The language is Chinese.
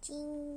金。